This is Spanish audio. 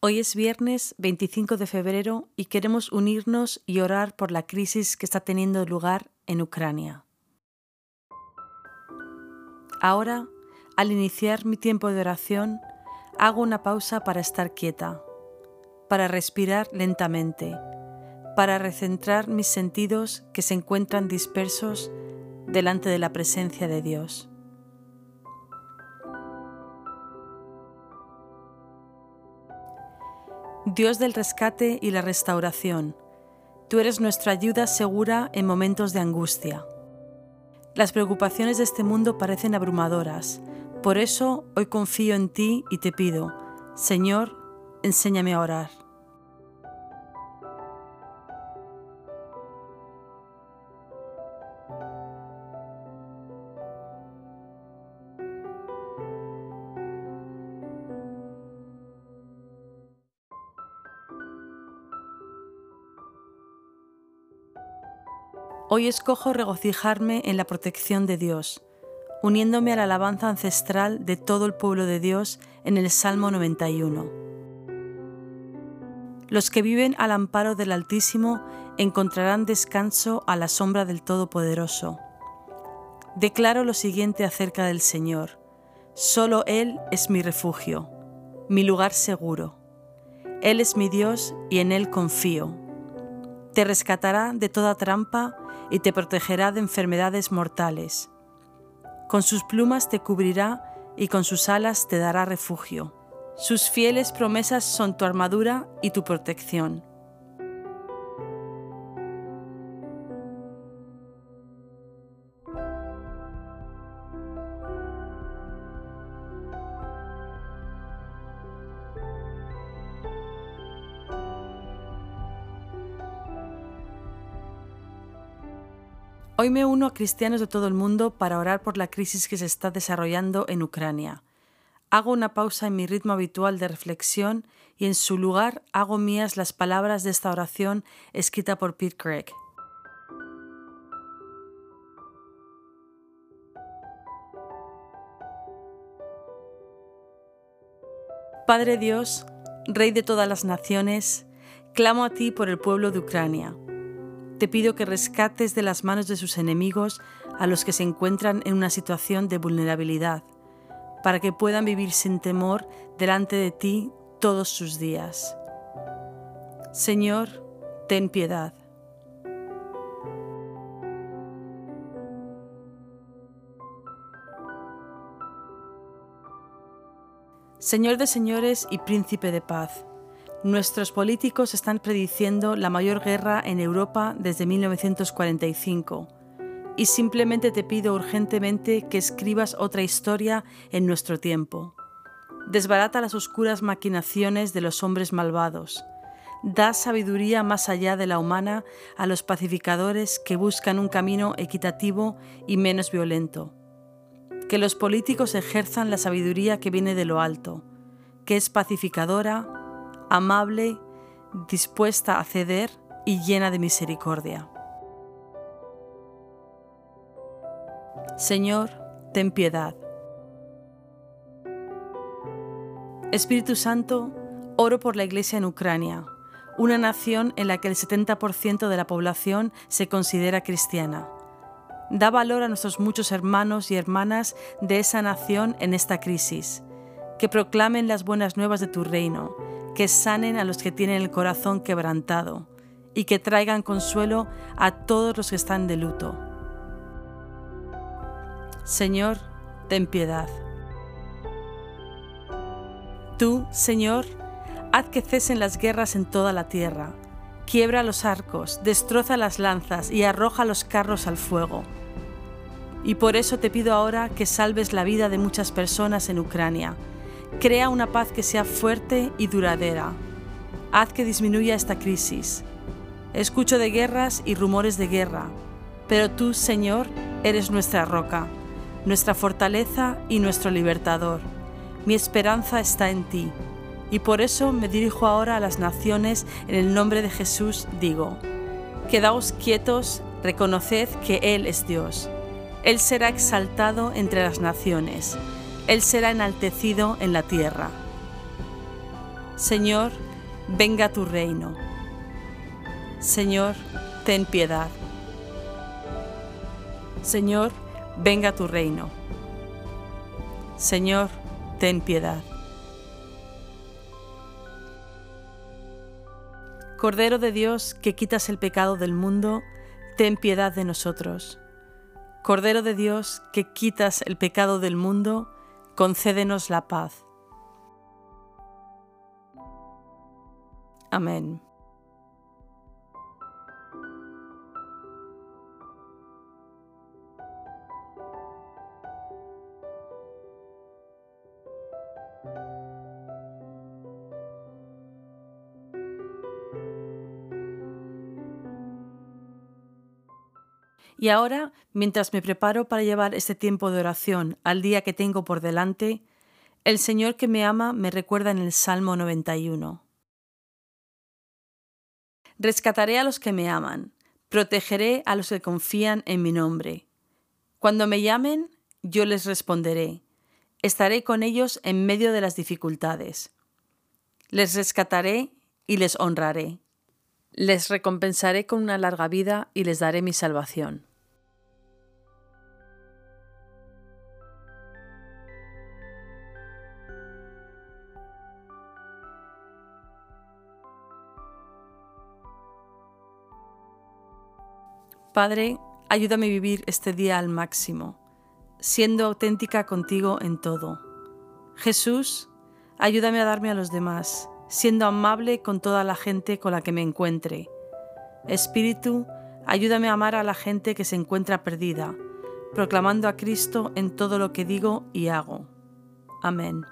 Hoy es viernes 25 de febrero y queremos unirnos y orar por la crisis que está teniendo lugar en Ucrania. Ahora, al iniciar mi tiempo de oración, hago una pausa para estar quieta, para respirar lentamente, para recentrar mis sentidos que se encuentran dispersos delante de la presencia de Dios. Dios del rescate y la restauración, tú eres nuestra ayuda segura en momentos de angustia. Las preocupaciones de este mundo parecen abrumadoras, por eso hoy confío en ti y te pido, Señor, enséñame a orar. Hoy escojo regocijarme en la protección de Dios, uniéndome a la alabanza ancestral de todo el pueblo de Dios en el Salmo 91. Los que viven al amparo del Altísimo encontrarán descanso a la sombra del Todopoderoso. Declaro lo siguiente acerca del Señor. Solo Él es mi refugio, mi lugar seguro. Él es mi Dios y en Él confío. Te rescatará de toda trampa y te protegerá de enfermedades mortales. Con sus plumas te cubrirá y con sus alas te dará refugio. Sus fieles promesas son tu armadura y tu protección. Hoy me uno a cristianos de todo el mundo para orar por la crisis que se está desarrollando en Ucrania. Hago una pausa en mi ritmo habitual de reflexión y en su lugar hago mías las palabras de esta oración escrita por Pete Craig. Padre Dios, Rey de todas las naciones, clamo a ti por el pueblo de Ucrania te pido que rescates de las manos de sus enemigos a los que se encuentran en una situación de vulnerabilidad, para que puedan vivir sin temor delante de ti todos sus días. Señor, ten piedad. Señor de señores y príncipe de paz, Nuestros políticos están prediciendo la mayor guerra en Europa desde 1945 y simplemente te pido urgentemente que escribas otra historia en nuestro tiempo. Desbarata las oscuras maquinaciones de los hombres malvados. Da sabiduría más allá de la humana a los pacificadores que buscan un camino equitativo y menos violento. Que los políticos ejerzan la sabiduría que viene de lo alto, que es pacificadora, amable, dispuesta a ceder y llena de misericordia. Señor, ten piedad. Espíritu Santo, oro por la Iglesia en Ucrania, una nación en la que el 70% de la población se considera cristiana. Da valor a nuestros muchos hermanos y hermanas de esa nación en esta crisis, que proclamen las buenas nuevas de tu reino que sanen a los que tienen el corazón quebrantado y que traigan consuelo a todos los que están de luto. Señor, ten piedad. Tú, Señor, haz que cesen las guerras en toda la tierra. Quiebra los arcos, destroza las lanzas y arroja los carros al fuego. Y por eso te pido ahora que salves la vida de muchas personas en Ucrania Crea una paz que sea fuerte y duradera. Haz que disminuya esta crisis. Escucho de guerras y rumores de guerra, pero tú, Señor, eres nuestra roca, nuestra fortaleza y nuestro libertador. Mi esperanza está en ti, y por eso me dirijo ahora a las naciones en el nombre de Jesús, digo, quedaos quietos, reconoced que Él es Dios. Él será exaltado entre las naciones él será enaltecido en la tierra. Señor, venga tu reino. Señor, ten piedad. Señor, venga tu reino. Señor, ten piedad. Cordero de Dios, que quitas el pecado del mundo, ten piedad de nosotros. Cordero de Dios, que quitas el pecado del mundo, concédenos la paz. Amén. Y ahora, mientras me preparo para llevar este tiempo de oración al día que tengo por delante, el Señor que me ama me recuerda en el Salmo 91. Rescataré a los que me aman, protegeré a los que confían en mi nombre. Cuando me llamen, yo les responderé. Estaré con ellos en medio de las dificultades. Les rescataré y les honraré. Les recompensaré con una larga vida y les daré mi salvación. Padre, ayúdame a vivir este día al máximo, siendo auténtica contigo en todo. Jesús, ayúdame a darme a los demás, siendo amable con toda la gente con la que me encuentre. Espíritu, ayúdame a amar a la gente que se encuentra perdida, proclamando a Cristo en todo lo que digo y hago. Amén.